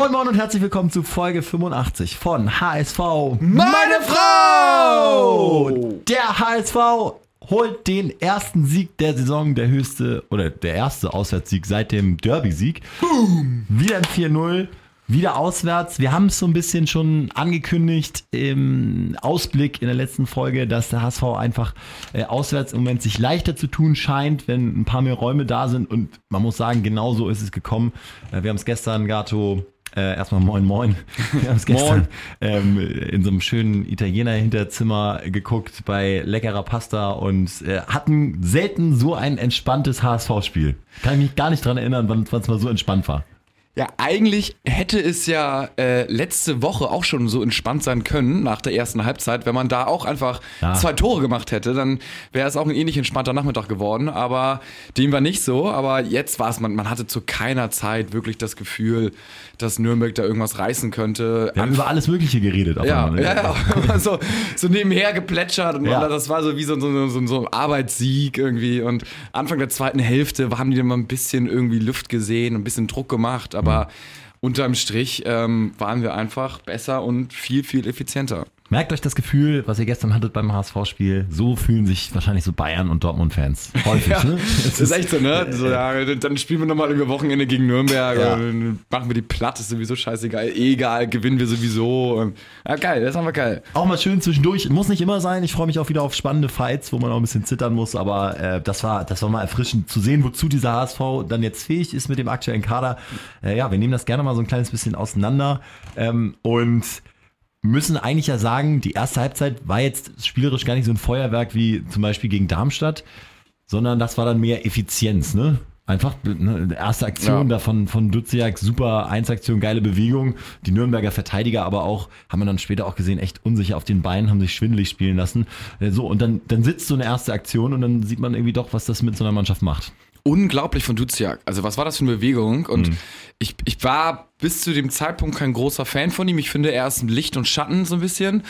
Moin Moin und herzlich willkommen zu Folge 85 von HSV Meine Frau! Der HSV holt den ersten Sieg der Saison, der höchste oder der erste Auswärtssieg seit dem Derby-Sieg. Wieder ein 4-0. Wieder auswärts. Wir haben es so ein bisschen schon angekündigt im Ausblick in der letzten Folge, dass der HSV einfach äh, auswärts im Moment sich leichter zu tun scheint, wenn ein paar mehr Räume da sind. Und man muss sagen, genau so ist es gekommen. Äh, wir haben es gestern, Gato, äh, erstmal moin moin. Wir haben es gestern ähm, in so einem schönen Italiener Hinterzimmer geguckt bei leckerer Pasta und äh, hatten selten so ein entspanntes HSV-Spiel. Kann ich mich gar nicht dran erinnern, wann es mal so entspannt war. Ja, eigentlich hätte es ja äh, letzte Woche auch schon so entspannt sein können nach der ersten Halbzeit. Wenn man da auch einfach Ja. zwei Tore gemacht hätte, dann wäre es auch ein ähnlich entspannter Nachmittag geworden. Aber dem war nicht so. Aber jetzt war es, man, man hatte zu keiner Zeit wirklich das Gefühl, dass Nürnberg da irgendwas reißen könnte. Wir haben über alles Mögliche geredet. auf Ja, einmal, ne? ja, ja. so, so nebenher geplätschert und Ja. das war so wie so, so, so, so ein Arbeitssieg irgendwie. Und Anfang der zweiten Hälfte haben die dann mal ein bisschen irgendwie Luft gesehen, ein bisschen Druck gemacht, aber unterm Strich ähm, waren wir einfach besser und viel, viel effizienter. Merkt euch das Gefühl, was ihr gestern hattet beim HSV-Spiel. So fühlen sich wahrscheinlich so Bayern- und Dortmund-Fans. Häufig, Ja, ne? das ist echt so, ne? So, ja, dann spielen wir nochmal über Wochenende gegen Nürnberg Ja. machen wir die platt, ist sowieso scheißegal. Egal, gewinnen wir sowieso. Ja, geil, das haben wir geil. Auch mal schön zwischendurch. Muss nicht immer sein. Ich freue mich auch wieder auf spannende Fights, wo man auch ein bisschen zittern muss. Aber äh, das war, das war mal erfrischend zu sehen, wozu dieser HSV dann jetzt fähig ist mit dem aktuellen Kader. Äh, ja, wir nehmen das gerne mal so ein kleines bisschen auseinander ähm, und müssen eigentlich ja sagen, die erste Halbzeit war jetzt spielerisch gar nicht so ein Feuerwerk wie zum Beispiel gegen Darmstadt, sondern das war dann mehr Effizienz, ne? Einfach ne, erste Aktion Ja. da von, von Duziak, super Einsaktion, geile Bewegung. Die Nürnberger Verteidiger aber auch, haben wir dann später auch gesehen, echt unsicher auf den Beinen, haben sich schwindelig spielen lassen. Äh, So, und dann, dann sitzt so eine erste Aktion und dann sieht man irgendwie doch, was das mit so einer Mannschaft macht. unglaublich von Duziak. Also was war das für eine Bewegung? Und Mhm. ich, ich war bis zu dem Zeitpunkt kein großer Fan von ihm. Ich finde, er ist ein Licht und Schatten so ein bisschen.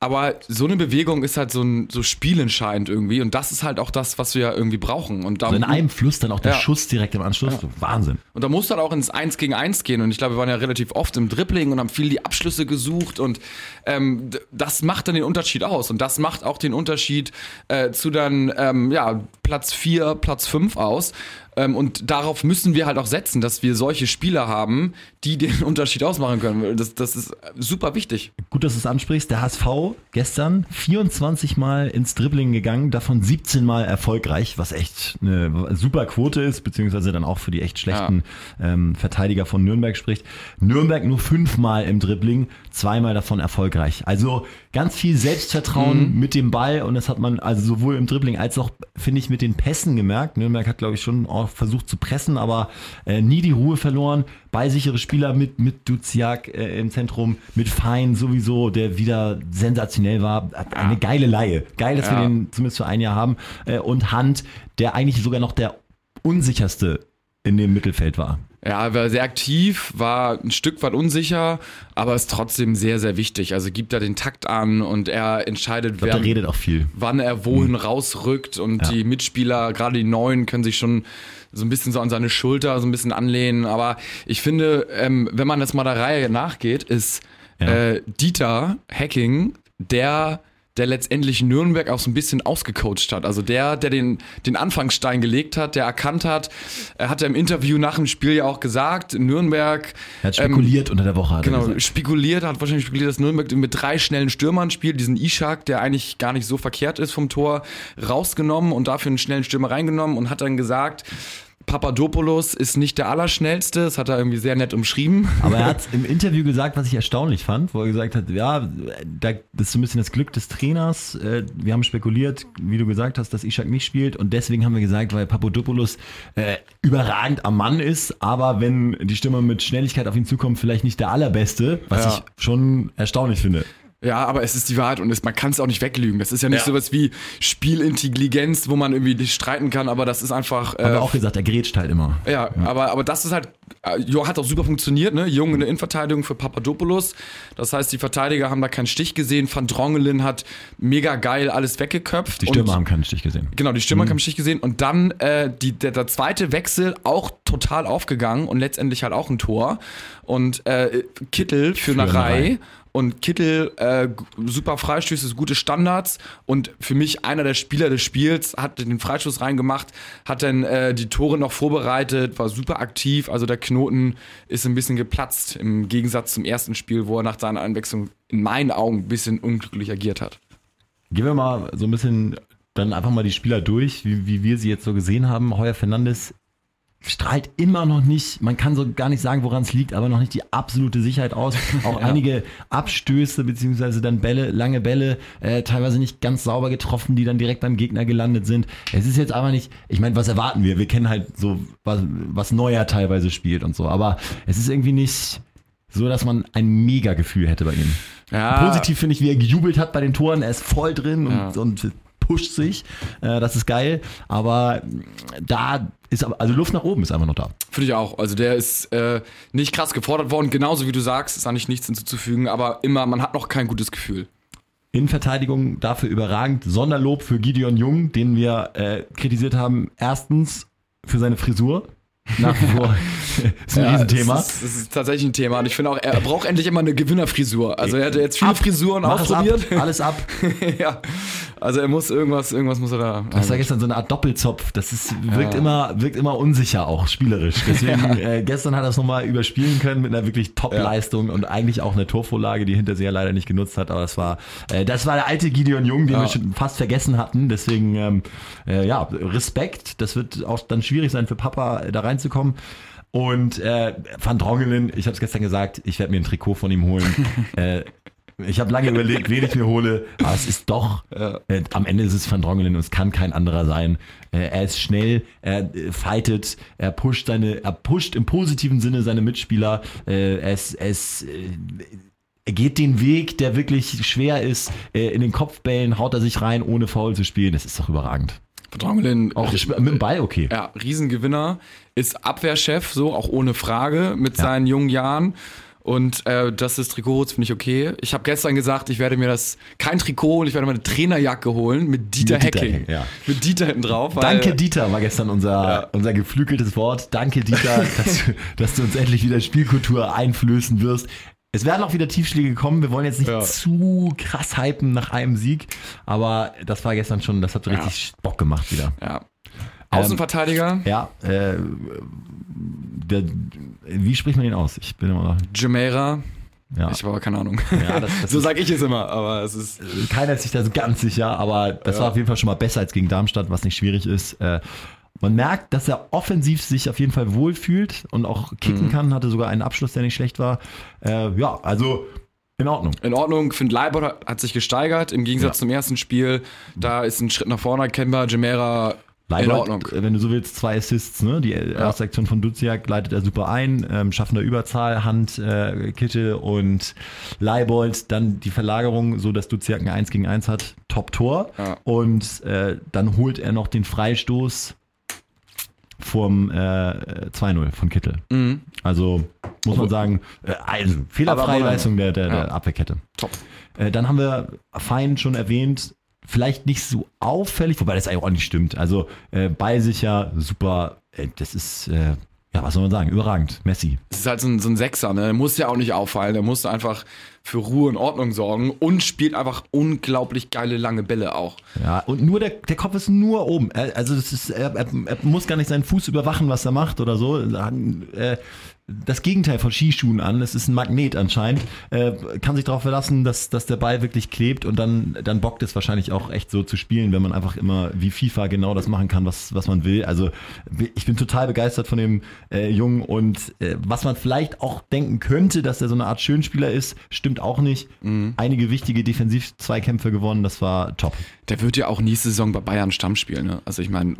Aber so eine Bewegung ist halt so, ein, so spielentscheidend irgendwie. Und das ist halt auch das, was wir ja irgendwie brauchen. Und da, Also in einem Fluss dann auch der Ja. Schuss direkt im Anschluss. Wahnsinn. und da musst du halt auch ins 1 gegen 1 gehen. Und ich glaube, wir waren ja relativ oft im Dribbling und haben viel die Abschlüsse gesucht. Und ähm, das macht dann den Unterschied aus. Und das macht auch den Unterschied äh, zu dann ähm, ja, Platz 4, Platz 5 aus. Ähm, und darauf müssen wir halt auch setzen, dass wir solche Spieler haben, die den Unterschied ausmachen können. Das, das ist super wichtig. Gut, dass du es ansprichst. Der HSV gestern 24 Mal ins Dribbling gegangen, davon 17 Mal erfolgreich, was echt eine super Quote ist, beziehungsweise dann auch für die echt schlechten ähm, Verteidiger von Nürnberg spricht. Nürnberg nur fünfmal im Dribbling, zweimal davon erfolgreich. Also ganz viel Selbstvertrauen mit dem Ball und das hat man also sowohl im Dribbling als auch, finde ich, mit den Pässen gemerkt. Nürnberg hat, glaube ich, schon auch versucht zu pressen, aber äh, nie die Ruhe verloren. Ballsichere Spieler mit, mit Duziak äh, im Zentrum, mit Fein sowieso, der wieder sensationell war. Eine geile Laie. Geil, dass wir Ja. den zumindest für ein Jahr haben. Äh, und Hand, der eigentlich sogar noch der unsicherste in dem Mittelfeld war. Ja, er war sehr aktiv, war ein Stück weit unsicher, aber ist trotzdem sehr, sehr wichtig. Also gibt da den Takt an und er entscheidet, Ich glaube, wer, wann er wohin rausrückt und Ja. die Mitspieler, gerade die Neuen, können sich schon so ein bisschen so an seine Schulter so ein bisschen anlehnen. Aber ich finde, ähm, wenn man das mal der Reihe nachgeht, ist Ja. äh, Dieter Hacking der der letztendlich Nürnberg auch so ein bisschen ausgecoacht hat. Also der, der den, den Anfangsstein gelegt hat, der erkannt hat, er hat ja im Interview nach dem Spiel ja auch gesagt, Nürnberg Er hat spekuliert unter der Woche. Hat er Genau, gesagt. spekuliert, hat wahrscheinlich spekuliert, dass Nürnberg mit drei schnellen Stürmern spielt, diesen Ishak, der eigentlich gar nicht so verkehrt ist vom Tor, rausgenommen und dafür einen schnellen Stürmer reingenommen und hat dann gesagt, Papadopoulos ist nicht der Allerschnellste, das hat er irgendwie sehr nett umschrieben. Aber er hat im Interview gesagt, was ich erstaunlich fand, wo er gesagt hat, ja, da, das ist so ein bisschen das Glück des Trainers. Äh, Wir haben spekuliert, wie du gesagt hast, dass Ishak nicht spielt und deswegen haben wir gesagt, weil Papadopoulos äh, überragend am Mann ist, aber wenn die Stürmer mit Schnelligkeit auf ihn zukommen, vielleicht nicht der allerbeste, was Ja. ich schon erstaunlich finde. Ja, aber es ist die Wahrheit und es, man kann es auch nicht weglügen. Das ist ja nicht Ja. sowas wie Spielintelligenz, wo man irgendwie nicht streiten kann, aber das ist einfach. Haben äh, wir auch gesagt, er grätscht halt immer. Ja, aber, aber das ist halt äh, jo, hat auch super funktioniert, ne? Jung in der Innenverteidigung für Papadopoulos. Das heißt, die Verteidiger haben da keinen Stich gesehen. Van Drongelen hat mega geil alles weggeköpft. Die Stürmer haben keinen Stich gesehen. Genau, die Stürmer mhm. haben keinen Stich gesehen. Und dann äh, die, der, der zweite Wechsel auch total aufgegangen und letztendlich halt auch ein Tor. Und äh, Kittel für, für eine Reihe und Kittel äh, super Freistöße, gute Standards und für mich einer der Spieler des Spiels, hat den Freistoß reingemacht, hat dann äh, die Tore noch vorbereitet, war super aktiv, also der Knoten ist ein bisschen geplatzt im Gegensatz zum ersten Spiel, wo er nach seiner Einwechslung in meinen Augen ein bisschen unglücklich agiert hat. Gehen wir mal so ein bisschen dann einfach mal die Spieler durch, wie, wie wir sie jetzt so gesehen haben. Heuer Fernandes strahlt immer noch nicht, man kann so gar nicht sagen, woran es liegt, aber noch nicht die absolute Sicherheit aus. Auch ja. einige Abstöße beziehungsweise dann Bälle, lange Bälle, äh, teilweise nicht ganz sauber getroffen, die dann direkt beim Gegner gelandet sind. Es ist jetzt aber nicht, ich meine, was erwarten wir? Wir kennen halt so, was, was Neuer teilweise spielt und so, aber es ist irgendwie nicht so, dass man ein Mega-Gefühl hätte bei ihm. Ja. Positiv finde ich, wie er gejubelt hat bei den Toren. Er ist voll drin ja. und, und pusht sich. Äh, das ist geil. Aber da ist also Luft nach oben ist einfach noch da. Finde ich auch. Also der ist äh, nicht krass gefordert worden, genauso wie du sagst, ist eigentlich nichts hinzuzufügen, aber immer, man hat noch kein gutes Gefühl. Innenverteidigung dafür überragend. Sonderlob für Gideon Jung, den wir äh, kritisiert haben. Erstens für seine Frisur. Nach wie vor ist ein ja, Riesenthema. Das ist, ist, tatsächlich ein Thema. Und ich finde auch, er braucht endlich immer eine Gewinnerfrisur. Also er hat jetzt viele ab, Frisuren ausprobiert. Ab, alles ab. ja. Also er muss irgendwas, irgendwas muss er da. Das war gestern so eine Art Doppelzopf. Das ist, wirkt, ja. immer, wirkt immer unsicher auch, spielerisch. Deswegen, ja. äh, gestern hat er es nochmal überspielen können mit einer wirklich Top-Leistung und eigentlich auch eine Torvorlage, die hinter sich ja leider nicht genutzt hat. Aber das war, äh, das war der alte Gideon Jung, den wir schon fast vergessen hatten. Deswegen, ähm, äh, ja, Respekt. Das wird auch dann schwierig sein für Papa, da reinzukommen. Und äh, Van Drongelen, ich habe es gestern gesagt, ich werde mir ein Trikot von ihm holen. äh, ich habe lange überlegt, wen ich mir hole, aber es ist doch, ja. äh, am Ende ist es Van Drongelen und es kann kein anderer sein. Äh, er ist schnell, er äh, fightet, er pusht seine, er pusht im positiven Sinne seine Mitspieler, äh, er ist, er ist äh, er geht den Weg, der wirklich schwer ist. Äh, in den Kopfbällen haut er sich rein, ohne faul zu spielen. Das ist doch überragend. Drongelen. Auch mit dem Ball, okay. Ja, Riesengewinner. Ist Abwehrchef, so auch ohne Frage, mit ja. seinen jungen Jahren. Und äh, das ist Trikot, finde ich okay. Ich habe gestern gesagt, ich werde mir das kein Trikot und ich werde mir eine Trainerjacke holen mit Dieter, mit Dieter Hacking. Ja. Mit Dieter hinten drauf. Danke Dieter war gestern unser, ja. unser geflügeltes Wort. Danke Dieter, dass, dass, du uns endlich wieder Spielkultur einflößen wirst. Es werden auch wieder Tiefschläge kommen. Wir wollen jetzt nicht ja. zu krass hypen nach einem Sieg, aber das war gestern schon, das hat richtig Bock gemacht wieder. Ja. Außenverteidiger? Ähm, ja, äh, der, wie spricht man den aus? Ich bin immer. Jumeirah. Ja. Ich habe aber keine Ahnung. Ja, das, das so sage ich es immer, aber es ist. Keiner ist sich da so ganz sicher, aber das ja. war auf jeden Fall schon mal besser als gegen Darmstadt, was nicht schwierig ist. Äh, man merkt, dass er offensiv sich auf jeden Fall wohlfühlt und auch kicken mhm. kann, hatte sogar einen Abschluss, der nicht schlecht war. Äh, ja, also in Ordnung. In Ordnung. Ich finde, Leibold hat sich gesteigert im Gegensatz ja. zum ersten Spiel. Da ist ein Schritt nach vorne erkennbar. Gemera In Ordnung. Wenn du so willst, zwei Assists, ne? Die erste Aktion von Duziak leitet er super ein, ähm, schaffen der Überzahl, Hand, äh, Kitte und Leibold, dann die Verlagerung, so dass Duziak ein 1 gegen 1 hat, Top-Tor. Ja. Und äh, dann holt er noch den Freistoß vom äh, 2-0 von Kittel. Mhm. Also muss man sagen, äh, also, fehlerfreie Leistung der, der, der Abwehrkette. Top. Äh, dann haben wir Fein schon erwähnt, vielleicht nicht so auffällig, wobei das eigentlich auch nicht stimmt. Also äh, ballsicher, super, äh, das ist, äh, ja, was soll man sagen, überragend, Messi. Das ist halt so ein, so ein Sechser, ne? Der muss ja auch nicht auffallen, der muss einfach für Ruhe und Ordnung sorgen und spielt einfach unglaublich geile lange Bälle auch. Ja, und nur der, der Kopf ist nur oben. Also das ist, er, er, er muss gar nicht seinen Fuß überwachen, was er macht oder so. Das Gegenteil von Skischuhen an. Es ist ein Magnet anscheinend. Äh, kann sich darauf verlassen, dass, dass der Ball wirklich klebt und dann, dann bockt es wahrscheinlich auch echt so zu spielen, wenn man einfach immer wie FIFA genau das machen kann, was, was man will. Also ich bin total begeistert von dem äh, Jungen und äh, was man vielleicht auch denken könnte, dass er so eine Art Schönspieler ist, stimmt auch nicht. Mhm. Einige wichtige Defensiv-Zweikämpfe gewonnen, das war top. Der wird ja auch nächste Saison bei Bayern Stamm spielen. Ne? Also ich meine,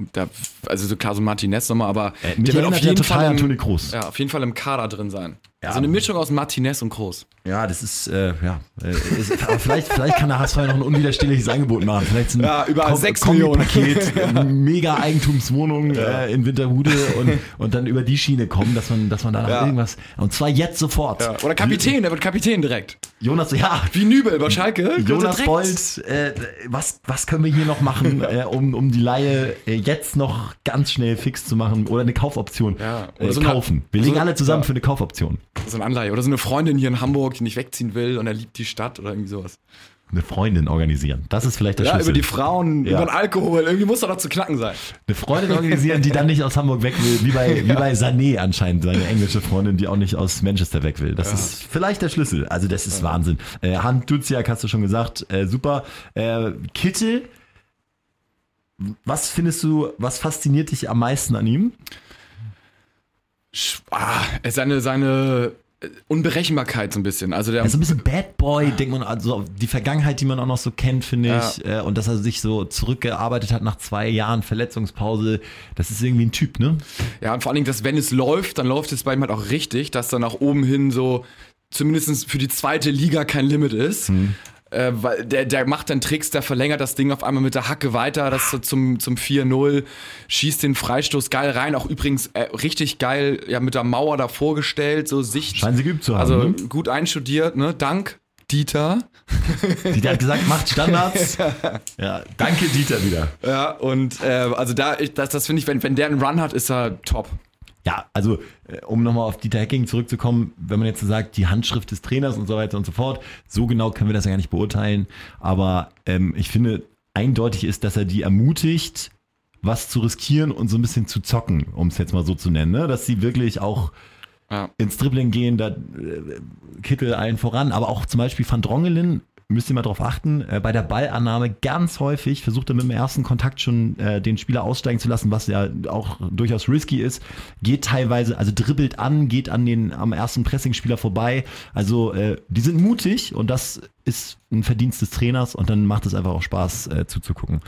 also so klar so Martinez nochmal, aber äh, der wird auf jeden Fall im, Ja, auf jeden Fall im Kader drin sein. Ja. So eine Mischung aus Martinez und Groß. Ja, das ist, äh, ja. Äh, ist, aber vielleicht, vielleicht kann der HSV ja noch ein unwiderstehliches Angebot machen. Vielleicht ein Ja, überall Kom- sechs Kombipaket, eine mega Eigentumswohnung äh, in Winterhude und, und dann über die Schiene kommen, dass man, dass man da noch Ja. irgendwas. Und zwar jetzt sofort. Ja. Oder Kapitän, der wird Kapitän direkt. Jonas, ja. Wie Nübel bei Schalke. Jonas. Bolt, äh, was, was können wir hier noch machen, äh, um, um die Laie äh, jetzt noch ganz schnell fix zu machen oder eine Kaufoption Ja, oder äh, so eine- kaufen? Wir so legen eine- alle zusammen ja. für eine Kaufoption. So eine Anleihe. Oder so eine Freundin hier in Hamburg, die nicht wegziehen will und er liebt die Stadt oder irgendwie sowas. Eine Freundin organisieren. Das ist vielleicht der Ja, Schlüssel. über die Frauen, Ja. über den Alkohol. Irgendwie muss doch noch zu knacken sein. Eine Freundin organisieren, die dann nicht aus Hamburg weg will, wie bei, wie bei Sané anscheinend, seine englische Freundin, die auch nicht aus Manchester weg will. Das ist vielleicht der Schlüssel. Also das ist Wahnsinn. Äh, Hand Duziak hast du schon gesagt, äh, super. Äh, Kittel, was findest du, was fasziniert dich am meisten an ihm? Ah, seine, seine äh, Unberechenbarkeit so ein bisschen. Also der, Er so ein bisschen Bad Boy, denkt man, also die Vergangenheit, die man auch noch so kennt, finde ich. Äh, und dass er sich so zurückgearbeitet hat nach zwei Jahren Verletzungspause. Das ist irgendwie ein Typ, ne? ja, und vor allen Dingen, dass wenn es läuft, dann läuft es bei ihm halt auch richtig, dass da nach oben hin so zumindest für die zweite Liga kein Limit ist. Äh, weil der, der macht dann Tricks, der verlängert das Ding auf einmal mit der Hacke weiter, das zum, zum 4-0, schießt den Freistoß geil rein, auch übrigens äh, richtig geil ja, mit der Mauer da vorgestellt, so Sicht. Scheinen sie geübt zu haben. also ne? gut einstudiert, ne? Dank Dieter. Die hat gesagt, macht Standards. ja, danke Dieter wieder. Ja, und äh, also da, ich, das, das finde ich, wenn, wenn der einen Run hat, ist er top. Ja, also äh, um nochmal auf Dieter Hecking zurückzukommen, wenn man jetzt so sagt, die Handschrift des Trainers und so weiter und so fort, so genau können wir das ja gar nicht beurteilen. Aber ähm, ich finde, eindeutig ist, dass er die ermutigt, was zu riskieren und so ein bisschen zu zocken, um es jetzt mal so zu nennen. Ne? Dass sie wirklich auch Ja. ins Dribbling gehen, da äh, Kittel allen voran, aber auch zum Beispiel Van Drongelen, müsst ihr mal drauf achten, äh, bei der Ballannahme ganz häufig versucht er mit dem ersten Kontakt schon äh, den Spieler aussteigen zu lassen, was ja auch durchaus risky ist, geht teilweise, also dribbelt an, geht an den am ersten Pressingspieler vorbei, also äh, die sind mutig und das ist ein Verdienst des Trainers und dann macht es einfach auch Spaß äh, zuzugucken.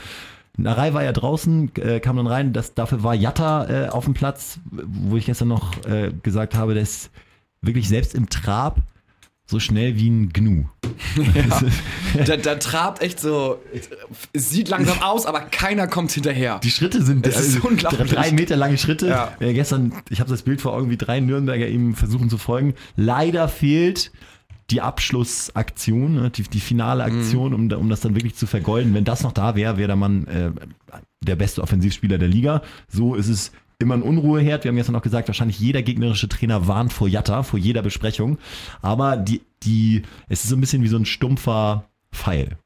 Narei war ja draußen, äh, kam dann rein. Das, dafür war Jatta äh, auf dem Platz, wo ich gestern noch äh, gesagt habe, der ist wirklich selbst im Trab so schnell wie ein Gnu. Da, da trabt echt so, es sieht langsam aus, aber keiner kommt hinterher. Die Schritte sind Das ist also, unglaublich. drei Meter lange Schritte. Ja. Äh, gestern, ich habe das Bild vor Augen, wie drei Nürnberger ihm versuchen zu folgen. Leider fehlt die Abschlussaktion, ne, die, die finale Aktion, um, da- um das dann wirklich zu vergolden. Wenn das noch da wäre, wäre der Mann äh, der beste Offensivspieler der Liga. So ist es immer ein Unruheherd. Wir haben gestern noch gesagt, wahrscheinlich jeder gegnerische Trainer warnt vor Jatta, vor jeder Besprechung. Aber die, die, es ist so ein bisschen wie so ein stumpfer Pfeil.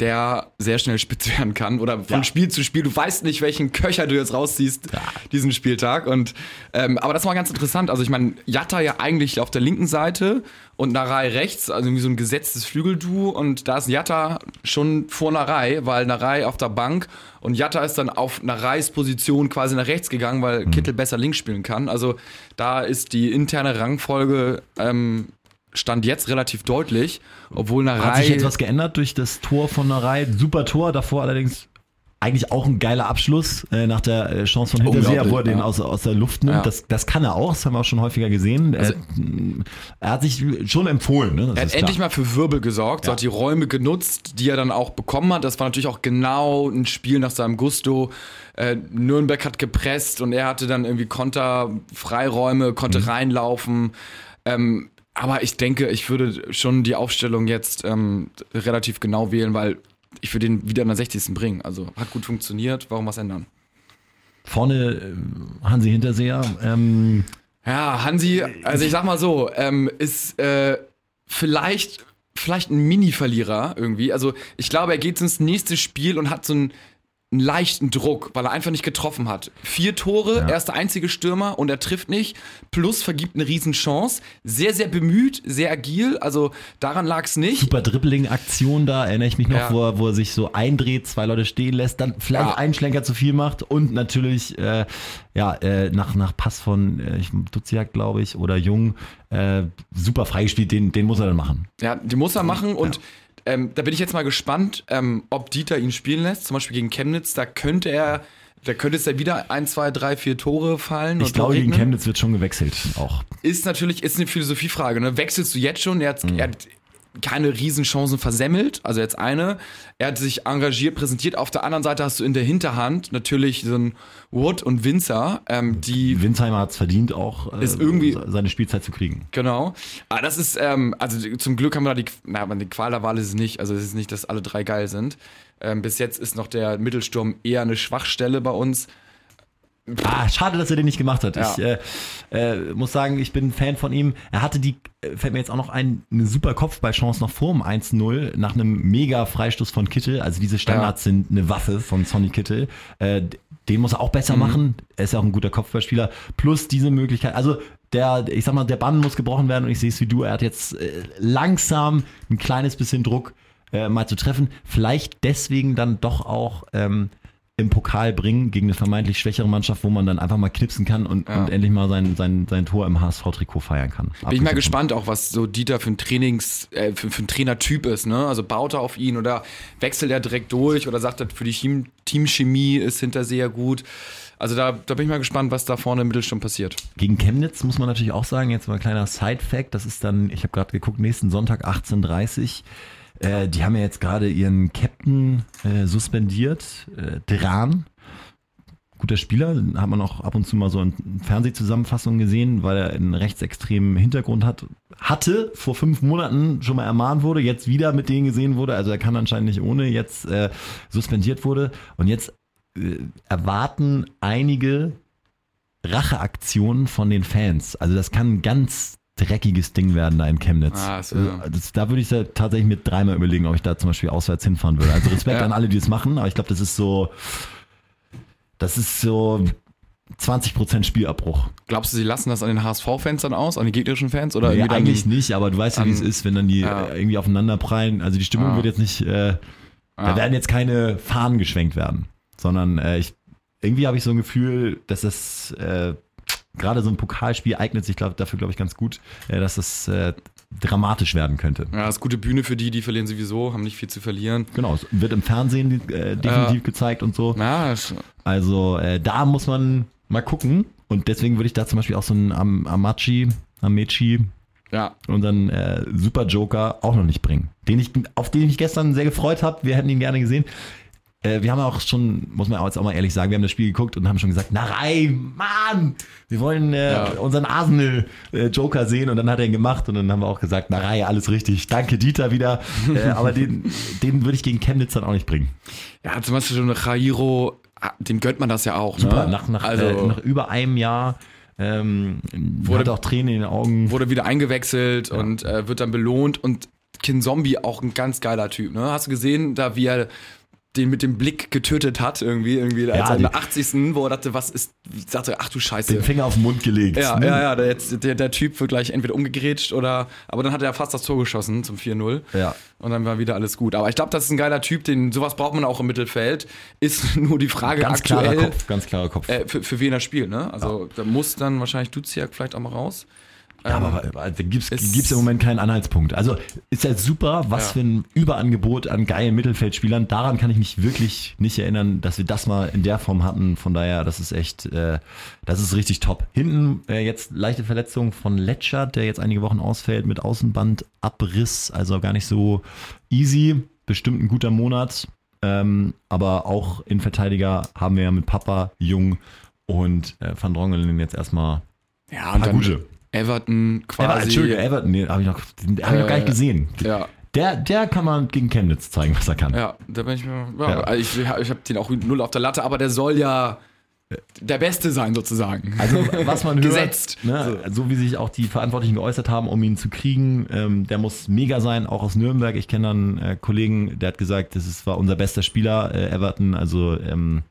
Der sehr schnell spitz werden kann oder von Ja. Spiel zu Spiel. Du weißt nicht, welchen Köcher du jetzt rausziehst diesen Spieltag. Und ähm, aber das war ganz interessant. Also ich meine, Jatta ja eigentlich auf der linken Seite und Narei rechts, also irgendwie so ein gesetztes Flügelduo. Und da ist Jatta schon vor Narei, weil Narei auf der Bank und Jatta ist dann auf Nareis Position quasi nach rechts gegangen, weil Kittel besser links spielen kann. Also da ist die interne Rangfolge ähm, stand jetzt relativ deutlich, obwohl Narei Hat sich jetzt was geändert durch das Tor von Narei? Super Tor, davor allerdings eigentlich auch ein geiler Abschluss äh, nach der äh, Chance von Hinterseher, wo er den ja. aus, aus der Luft nimmt. Ja. Das, das kann er auch, das haben wir auch schon häufiger gesehen. Also- er, er hat sich schon empfohlen. Ne? Er hat endlich mal für Wirbel gesorgt, so Ja. hat die Räume genutzt, die er dann auch bekommen hat. Das war natürlich auch genau ein Spiel nach seinem Gusto. Äh, Nürnberg hat gepresst und er hatte dann irgendwie Konter, Freiräume, konnte Mhm. reinlaufen. Ähm, aber ich denke, ich würde schon die Aufstellung jetzt ähm, relativ genau wählen, weil ich würde den wieder in der 60. bringen. Also hat gut funktioniert, warum was ändern? Vorne äh, Hansi Hinterseher. Ähm, Ja, Hansi, also ich sag mal so, ähm, ist äh, vielleicht, vielleicht ein Mini-Verlierer irgendwie. Also ich glaube, er geht ins nächste Spiel und hat so einen, einen leichten Druck, weil er einfach nicht getroffen hat. Vier Tore, er ist der einzige Stürmer und er trifft nicht, plus vergibt eine Riesenchance. Sehr, sehr bemüht, sehr agil, also daran lag es nicht. super Dribbling-Aktion da, erinnere ich mich noch, Ja. wo, er, wo er sich so eindreht, zwei Leute stehen lässt, dann vielleicht Ja. einen Schlenker zu viel macht und natürlich äh, ja, äh, nach, nach Pass von äh, Duziak, glaube ich, oder Jung, äh, super freigespielt, den, den muss er dann machen. Ja, die muss er machen und ähm, da bin ich jetzt mal gespannt, ähm, ob Dieter ihn spielen lässt, zum Beispiel gegen Chemnitz. Da könnte er Da könnte es ja wieder ein, zwei, drei, vier Tore fallen. Ich glaube, gegen. Chemnitz wird schon gewechselt auch. Ist natürlich, ist eine Philosophiefrage. Ne? Wechselst du jetzt schon? Er hat, Mhm. er hat keine Riesenchancen versemmelt, also jetzt eine. Er hat sich engagiert, präsentiert. Auf der anderen Seite hast du in der Hinterhand natürlich so einen Wood und Winzer, ähm, die Winsheimer hat es verdient, auch äh, Ist irgendwie- seine Spielzeit zu kriegen. Genau. Aber das ist, ähm, also zum Glück haben wir da die, na, die Qual der Wahl ist es nicht. Also es ist nicht, dass alle drei geil sind. Ähm, bis jetzt ist noch der Mittelsturm eher eine Schwachstelle bei uns. Ah, schade, dass er den nicht gemacht hat. Ja. Ich äh, äh, muss sagen, ich bin ein Fan von ihm. Er hatte die, äh, fällt mir jetzt auch noch ein, eine super Kopfballchance noch vor dem 1-0 nach einem mega Freistoß von Kittel. Also diese Standards sind eine Waffe von Sonny Kittel. Äh, den muss er auch besser machen. Er ist ja auch ein guter Kopfballspieler. Plus diese Möglichkeit, also der, ich sag mal, der Bann muss gebrochen werden und ich sehe es wie du. Er hat jetzt äh, langsam ein kleines bisschen Druck äh, mal zu treffen. Vielleicht deswegen dann doch auch ähm, im Pokal bringen gegen eine vermeintlich schwächere Mannschaft, wo man dann einfach mal knipsen kann und, Ja. und endlich mal sein, sein, sein Tor im HSV-Trikot feiern kann. Bin ich mal gespannt auch, was so Dieter für ein Trainings, äh, für, für ein Trainertyp ist, ne? Also baut er auf ihn oder wechselt er direkt durch oder sagt er, für die Team, Teamchemie ist hinter sehr gut. Also da, da bin ich mal gespannt, was da vorne im Mittelsturm passiert. Gegen Chemnitz muss man natürlich auch sagen, jetzt mal ein kleiner Side-Fact, das ist dann, ich habe gerade geguckt, nächsten Sonntag 18.30 äh, die haben ja jetzt gerade ihren Captain äh, suspendiert, äh, Dran. Guter Spieler, hat man auch ab und zu mal so in Fernsehzusammenfassungen gesehen, weil er einen rechtsextremen Hintergrund hat. Hatte vor fünf Monaten schon mal ermahnt wurde, jetzt wieder mit denen gesehen wurde, also er kann anscheinend nicht ohne, jetzt äh, suspendiert wurde. Und jetzt äh, erwarten einige Racheaktionen von den Fans. Also das kann ganz dreckiges Ding werden da in Chemnitz. Ah, so. das, da würde ich tatsächlich mit dreimal überlegen, ob ich da zum Beispiel auswärts hinfahren würde. Also Respekt Ja. an alle, die das machen, aber ich glaube, das ist so, das ist so 20% Spielabbruch. Glaubst du, sie lassen das an den HSV-Fans dann aus, an die gegnerischen Fans? Oder Nee, dann- eigentlich nicht, aber du weißt ja, wie es ist, wenn dann die Ja. äh, irgendwie aufeinander prallen. Also die Stimmung Ja. wird jetzt nicht, äh, da Ja. werden jetzt keine Fahnen geschwenkt werden, sondern äh, ich, irgendwie habe ich so ein Gefühl, dass das äh, gerade so ein Pokalspiel eignet sich glaub, dafür, glaube ich, ganz gut, äh, dass das äh, dramatisch werden könnte. Ja, das ist gute Bühne für die, die verlieren sowieso, haben nicht viel zu verlieren. Genau, es wird im Fernsehen äh, definitiv gezeigt und so. Ja, Also äh, da muss man mal gucken. Und deswegen würde ich da zum Beispiel auch so einen Am Amachi, Amechi, ja. unseren äh, Super Joker auch noch nicht bringen. Den ich, auf den ich mich gestern sehr gefreut habe. Wir hätten ihn gerne gesehen. Äh, wir haben auch schon, muss man jetzt auch mal ehrlich sagen, wir haben das Spiel geguckt und haben schon gesagt, Narei, Mann, wir wollen äh, Ja. unseren Arsenal-Joker sehen und dann hat er ihn gemacht und dann haben wir auch gesagt, Narei, alles richtig. Danke Dieter wieder. äh, aber den, den würde ich gegen Chemnitz dann auch nicht bringen. Ja, zum Beispiel eine Jairo, ah, dem gönnt man das ja auch. Super, ne? nach, nach, also, äh, nach über einem Jahr ähm, Wurde- hat auch Tränen in den Augen. wurde wieder eingewechselt und äh, wird dann belohnt und Kin Zombie auch ein ganz geiler Typ, ne? Hast du gesehen, da wie er den mit dem Blick getötet hat, irgendwie, irgendwie als Ja, er in der die- 80. wo er dachte, was ist, sagte, ach du Scheiße. den Finger auf den Mund gelegt. ja, ne? ja, ja, der, der, der Typ wird gleich entweder umgegrätscht oder, aber dann hat er fast das Tor geschossen zum 4-0. Ja. Und dann war wieder alles gut. Aber ich glaube, das ist ein geiler Typ, den, sowas braucht man auch im Mittelfeld. Ist nur die Frage Ganz klarer aktuell, Kopf, ganz klarer Kopf. äh, für, für wen er spielt, ne? Also da muss dann wahrscheinlich Duziak vielleicht auch mal raus. Ja, aber da gibt es- im Moment keinen Anhaltspunkt. Also ist ja super, was Ja. für ein Überangebot an geilen Mittelfeldspielern. Daran kann ich mich wirklich nicht erinnern, dass wir das mal in der Form hatten. Von daher, das ist echt, äh, das ist richtig top. Hinten äh, jetzt leichte Verletzung von Letschert, der jetzt einige Wochen ausfällt mit Außenbandabriss. Also gar nicht so easy. Bestimmt ein guter Monat. Ähm, aber auch Innenverteidiger haben wir ja mit Papa, Jung und äh, Van Drongelen jetzt erstmal Ja, ein paar gute. Everton Ever, quasi. Entschuldige, Everton, nee, habe ich, noch, den hab ich noch gar nicht Äh, gesehen. Ja, Der, der kann man gegen Chemnitz zeigen, was er kann. ja, da bin ich mir. Ja, Ja. Also ich, ich habe den auch null auf der Latte, aber der soll ja der Beste sein, sozusagen. Also was man hört, Gesetzt. Ne, so. wie sich auch die Verantwortlichen geäußert haben, um ihn zu kriegen, ähm, der muss mega sein, auch aus Nürnberg. Ich kenne einen äh, Kollegen, der hat gesagt, das ist, war unser bester Spieler, äh, Everton. Also ähm,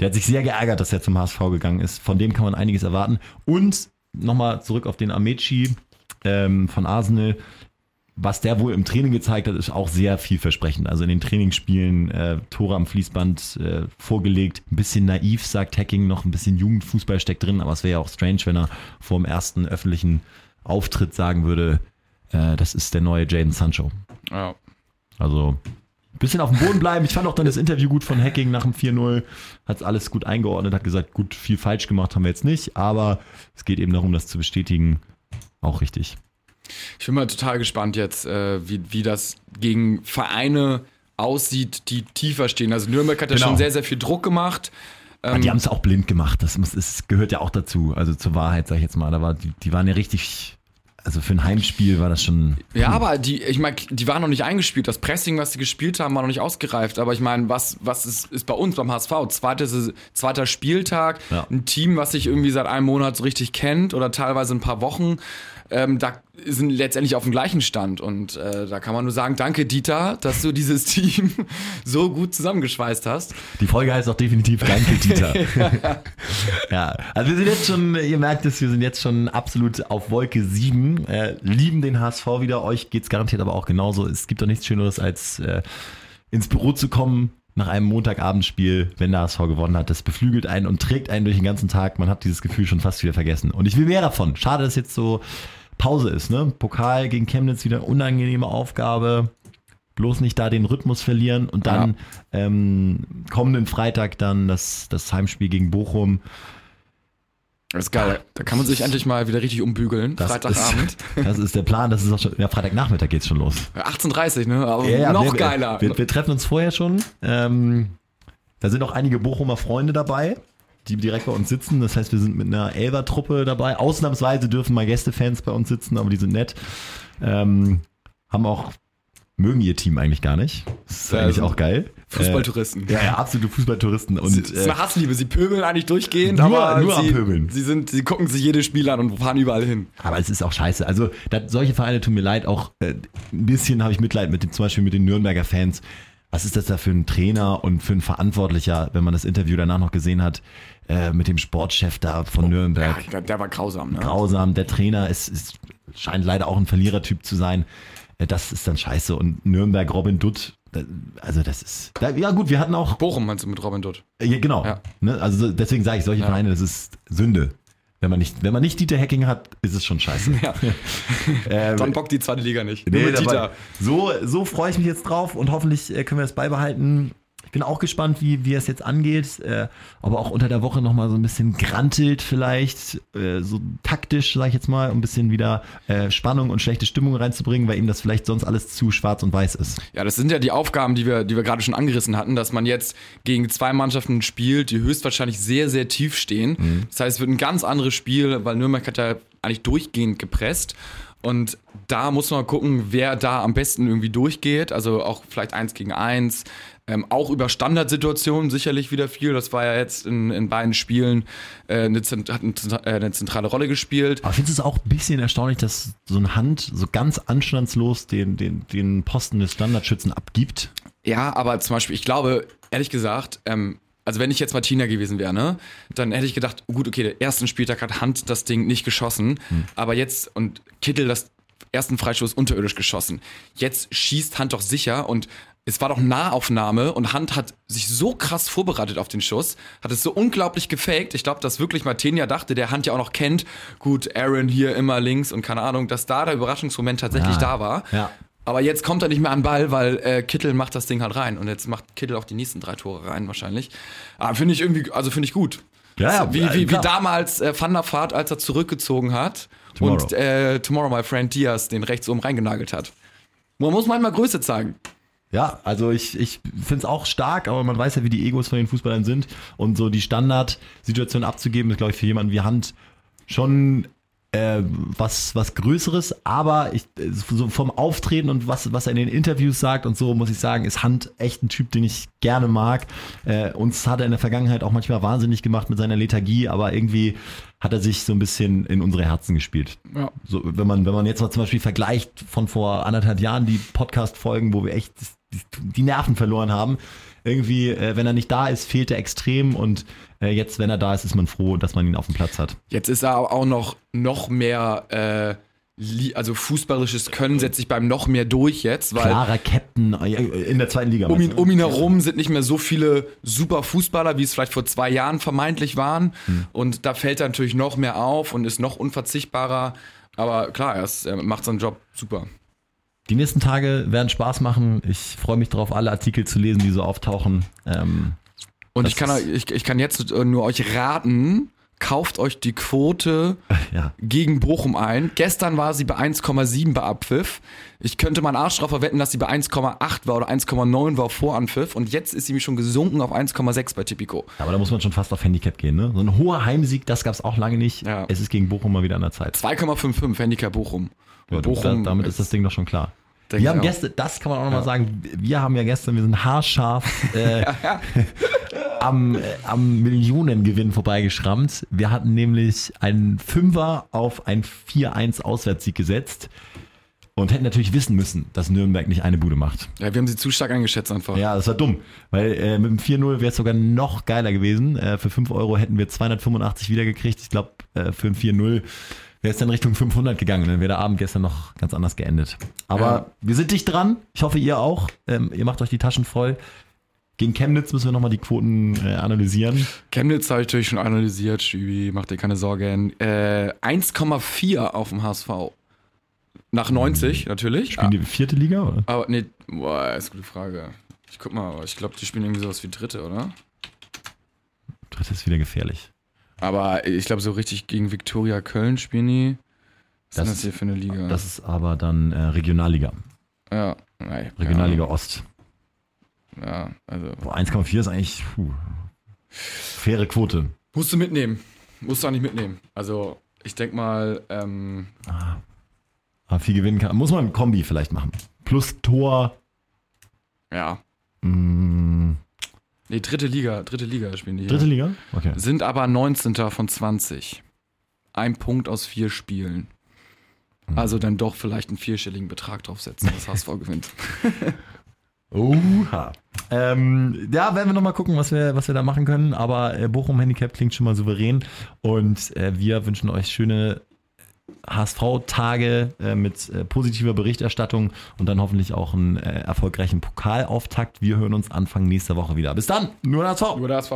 der hat sich sehr geärgert, dass er zum HSV gegangen ist. Von dem kann man einiges erwarten. Und nochmal zurück auf den Amechi ähm, von Arsenal. Was der wohl im Training gezeigt hat, ist auch sehr vielversprechend. Also in den Trainingsspielen äh, Tore am Fließband äh, vorgelegt. Ein bisschen naiv, sagt Hacking, noch ein bisschen Jugendfußball steckt drin, aber es wäre ja auch strange, wenn er vor dem ersten öffentlichen Auftritt sagen würde, äh, das ist der neue Jaden Sancho. Ja. Also bisschen auf dem Boden bleiben. Ich fand auch dann das Interview gut von Hacking nach dem 4-0. Hat alles gut eingeordnet, hat gesagt, gut, viel falsch gemacht haben wir jetzt nicht, aber es geht eben darum, das zu bestätigen. Auch richtig. Ich bin mal total gespannt jetzt, äh, wie, wie das gegen Vereine aussieht, die tiefer stehen. Also Nürnberg hat ja Genau. schon sehr, sehr viel Druck gemacht. Ja, die haben es auch blind gemacht. Das, muss, das gehört ja auch dazu. Also zur Wahrheit, sag ich jetzt mal. Da war, die, die waren ja richtig. Also für ein Heimspiel war das schon. Ja, aber die, ich meine, die waren noch nicht eingespielt. Das Pressing, was sie gespielt haben, war noch nicht ausgereift. Aber ich meine, was, was ist, ist bei uns beim HSV? Zweite, Saison- zweiter Spieltag, Ja. ein Team, was sich irgendwie seit einem Monat so richtig kennt oder teilweise ein paar Wochen. Ähm, da sind letztendlich auf dem gleichen Stand. Und äh, da kann man nur sagen, danke Dieter, dass du dieses Team so gut zusammengeschweißt hast. Die Folge heißt auch definitiv Danke, Dieter. ja, also wir sind jetzt schon, ihr merkt es, wir sind jetzt schon absolut auf Wolke 7. Äh, lieben den HSV wieder. Euch geht's garantiert aber auch genauso. Es gibt doch nichts Schöneres, als äh, ins Büro zu kommen nach einem Montagabendspiel, wenn der HSV gewonnen hat. Das beflügelt einen und trägt einen durch den ganzen Tag. Man hat dieses Gefühl schon fast wieder vergessen. Und ich will mehr davon. Schade, dass jetzt so Pause ist. Ne? Pokal gegen Chemnitz wieder eine unangenehme Aufgabe. Bloß nicht da den Rhythmus verlieren und dann ähm, kommenden Freitag dann das, das Heimspiel gegen Bochum. Das ist geil. Da kann man sich endlich mal wieder richtig umbügeln. Das Freitagabend. Ist, das ist der Plan, das ist auch schon, ja, Freitagnachmittag geht's schon los. 18.30 ne? Aber Ja, ja, noch wir, geiler. Wir, wir treffen uns vorher schon. Ähm, da sind auch einige Bochumer Freunde dabei, die direkt bei uns sitzen. Das heißt, wir sind mit einer Elber-Truppe dabei. Ausnahmsweise dürfen mal Gästefans bei uns sitzen, aber die sind nett. Ähm, haben auch, mögen ihr Team eigentlich gar nicht. Das ist Ja, eigentlich also auch geil. Fußballtouristen. Äh, ja, ja, absolute Fußballtouristen. Und, Es ist eine Hassliebe. Sie pöbeln eigentlich durchgehend, Nur- aber nur am sie, Pöbeln. Sie, sind, sie gucken sich jedes Spiel an und fahren überall hin. Aber es ist auch scheiße. Also das, solche Vereine tun mir leid. Auch äh, ein bisschen habe ich Mitleid mit dem, zum Beispiel mit den Nürnberger Fans. Was ist das da für ein Trainer und für ein Verantwortlicher, wenn man das Interview danach noch gesehen hat, äh, mit dem Sportchef da von Nürnberg? Ja, der, der war grausam. Ne? Grausam. Der Trainer ist, ist, scheint leider auch ein Verlierertyp zu sein. Das ist dann scheiße. Und Nürnberg, Robin Dutt, also das ist. Ja gut, wir hatten auch Bochum meinst du mit Robin Dutt? äh, Ja, genau. Ja. Ne? Also so- deswegen sage ich, solche Vereine, das ist Sünde. Wenn man nicht, wenn man nicht Dieter Hacking hat, ist es schon scheiße. Ja. Ähm, Dann bockt die zweite Liga nicht. Nee, Dieter. so, so freue ich mich jetzt drauf und hoffentlich äh, können wir das beibehalten. Ich bin auch gespannt, wie, wie es jetzt angeht, äh, aber auch unter der Woche nochmal so ein bisschen grantelt vielleicht, äh, so taktisch, sage ich jetzt mal, um ein bisschen wieder äh, Spannung und schlechte Stimmung reinzubringen, weil ihm das vielleicht sonst alles zu schwarz und weiß ist. Ja, das sind ja die Aufgaben, die wir, die wir gerade schon angerissen hatten, dass man jetzt gegen zwei Mannschaften spielt, die höchstwahrscheinlich sehr, sehr tief stehen. Mhm. Das heißt, es wird ein ganz anderes Spiel, weil Nürnberg hat ja eigentlich durchgehend gepresst. Und da muss man gucken, wer da am besten irgendwie durchgeht. Also auch vielleicht eins gegen eins. Ähm, auch über Standardsituationen sicherlich wieder viel. Das war ja jetzt in, in beiden Spielen äh, eine, hat eine, äh, eine zentrale Rolle gespielt. Aber findest du es auch ein bisschen erstaunlich, dass so eine Hand so ganz anstandslos den, den, den Posten des Standardschützen abgibt? Ja, aber zum Beispiel, ich glaube, ehrlich gesagt, ähm, also wenn ich jetzt Martina gewesen wäre, ne, dann hätte ich gedacht, gut, okay, der ersten Spieltag hat Hand das Ding nicht geschossen, aber jetzt, und Kittel das ersten Freistoß unterirdisch geschossen. Jetzt schießt Hand doch sicher und es war doch Nahaufnahme und Hand hat sich so krass vorbereitet auf den Schuss, hat es so unglaublich gefaked. Ich glaube, dass wirklich Martinia dachte, der Hand ja auch noch kennt. Gut, Aaron hier immer links und keine Ahnung, dass da der Überraschungsmoment tatsächlich Ja. da war. Ja. Aber jetzt kommt er nicht mehr an den Ball, weil äh, Kittel macht das Ding halt rein. Und jetzt macht Kittel auch die nächsten drei Tore rein wahrscheinlich. Aber finde ich irgendwie, also finde ich gut. Ja, ja, wie, äh, wie, wie klar. damals äh, Van der Vaart, als er zurückgezogen hat Tomorrow. und äh, Tomorrow My Friend Diaz den rechts oben reingenagelt hat. Man muss manchmal Größe zeigen. Ja, also ich, ich finde es auch stark, aber man weiß ja, wie die Egos von den Fußballern sind. Und so die Standardsituation abzugeben, ist, glaube ich, für jemanden wie Hand schon äh, was, was Größeres. Aber ich, so vom Auftreten und was, was er in den Interviews sagt und so, muss ich sagen, ist Hand echt ein Typ, den ich gerne mag. Äh, uns hat er in der Vergangenheit auch manchmal wahnsinnig gemacht mit seiner Lethargie, aber irgendwie hat er sich so ein bisschen in unsere Herzen gespielt. Ja. So, wenn man, wenn man jetzt mal zum Beispiel vergleicht von vor anderthalb Jahren die Podcast-Folgen, wo wir echt die, Nerven verloren haben. Irgendwie, äh, wenn er nicht da ist, fehlt er extrem und äh, jetzt, wenn er da ist, ist man froh, dass man ihn auf dem Platz hat. Jetzt ist er auch noch, noch mehr, äh, also fußballisches Können setzt sich beim noch mehr durch jetzt, weil Klarer Captain äh, in der zweiten Liga. um ihn, um ihn herum sind nicht mehr so viele super Fußballer, wie es vielleicht vor zwei Jahren vermeintlich waren. Hm. Und da fällt er natürlich noch mehr auf und ist noch unverzichtbarer. Aber klar, er, ist, er macht seinen Job super. Die nächsten Tage werden Spaß machen. Ich freue mich darauf, alle Artikel zu lesen, die so auftauchen. Ähm, Und ich kann, ich, ich kann jetzt äh, nur euch raten, kauft euch die Quote ja. gegen Bochum ein. Gestern war sie bei 1,7 bei Abpfiff. Ich könnte meinen Arsch drauf verwetten, dass sie bei 1,8 war oder 1,9 war vor Anpfiff. Und jetzt ist sie schon gesunken auf 1,6 bei Tipico. Aber da muss man schon fast auf Handicap gehen. Ne? So ein hoher Heimsieg, das gab es auch lange nicht. Ja. Es ist gegen Bochum mal wieder an der Zeit. 2,55 Handicap Bochum. Ja, du, da, damit ist das Ding doch schon klar. Wir haben gestern, das kann man auch nochmal sagen, wir haben ja gestern, wir sind haarscharf äh, am, äh, am Millionengewinn vorbeigeschrammt. Wir hatten nämlich einen Fünfer auf ein 4-1 Auswärtssieg gesetzt und hätten natürlich wissen müssen, dass Nürnberg nicht eine Bude macht. Ja, wir haben sie zu stark eingeschätzt einfach. Ja, das war dumm, weil äh, mit dem 4-0 wäre es sogar noch geiler gewesen. Äh, für 5 Euro hätten wir 285 wiedergekriegt. Ich glaube, äh, für ein 4-0 wäre es dann Richtung 500 gegangen. Dann wäre der Abend gestern noch ganz anders geendet. Aber Ja. wir sind dicht dran. Ich hoffe, ihr auch. Ähm, ihr macht euch die Taschen voll. Gegen Chemnitz müssen wir nochmal die Quoten äh, analysieren. Chemnitz habe ich natürlich schon analysiert, Stübi, mach dir keine Sorgen. Äh, 1,4 auf dem HSV. Nach 90 natürlich. Spielen die vierte Liga, oder? Aber nee, boah, ist eine gute Frage. Ich guck mal, aber ich glaube, die spielen irgendwie sowas wie Dritte, oder? Dritte ist wieder gefährlich. Aber ich glaube, so richtig gegen Viktoria Köln spielen die. Was Das ist das hier für eine Liga? Das ist aber dann äh, Regionalliga. ja, nein, Regionalliga Ost. Ja, ja, also. Boah, 1,4 ist eigentlich puh, faire Quote. Musst du mitnehmen. Musst du auch nicht mitnehmen. Also, ich denke mal, ähm, Aber viel gewinnen kann. Muss man ein Kombi vielleicht machen. Plus Tor. ja. Mh, Nee, dritte Liga, dritte Liga spielen die. dritte. Liga? Okay. Sind aber 19. von 20. Ein Punkt aus vier Spielen. Hm. Also dann doch vielleicht einen vierstelligen Betrag draufsetzen, dass HSV gewinnt. Oha. Ähm, ja, werden wir nochmal gucken, was wir, was wir da machen können. Aber äh, Bochum Handicap klingt schon mal souverän. Und äh, wir wünschen euch schöne HSV-Tage äh, mit äh, positiver Berichterstattung und dann hoffentlich auch einen äh, erfolgreichen Pokalauftakt. Wir hören uns Anfang nächster Woche wieder. Bis dann, nur HSV. Über der HSV.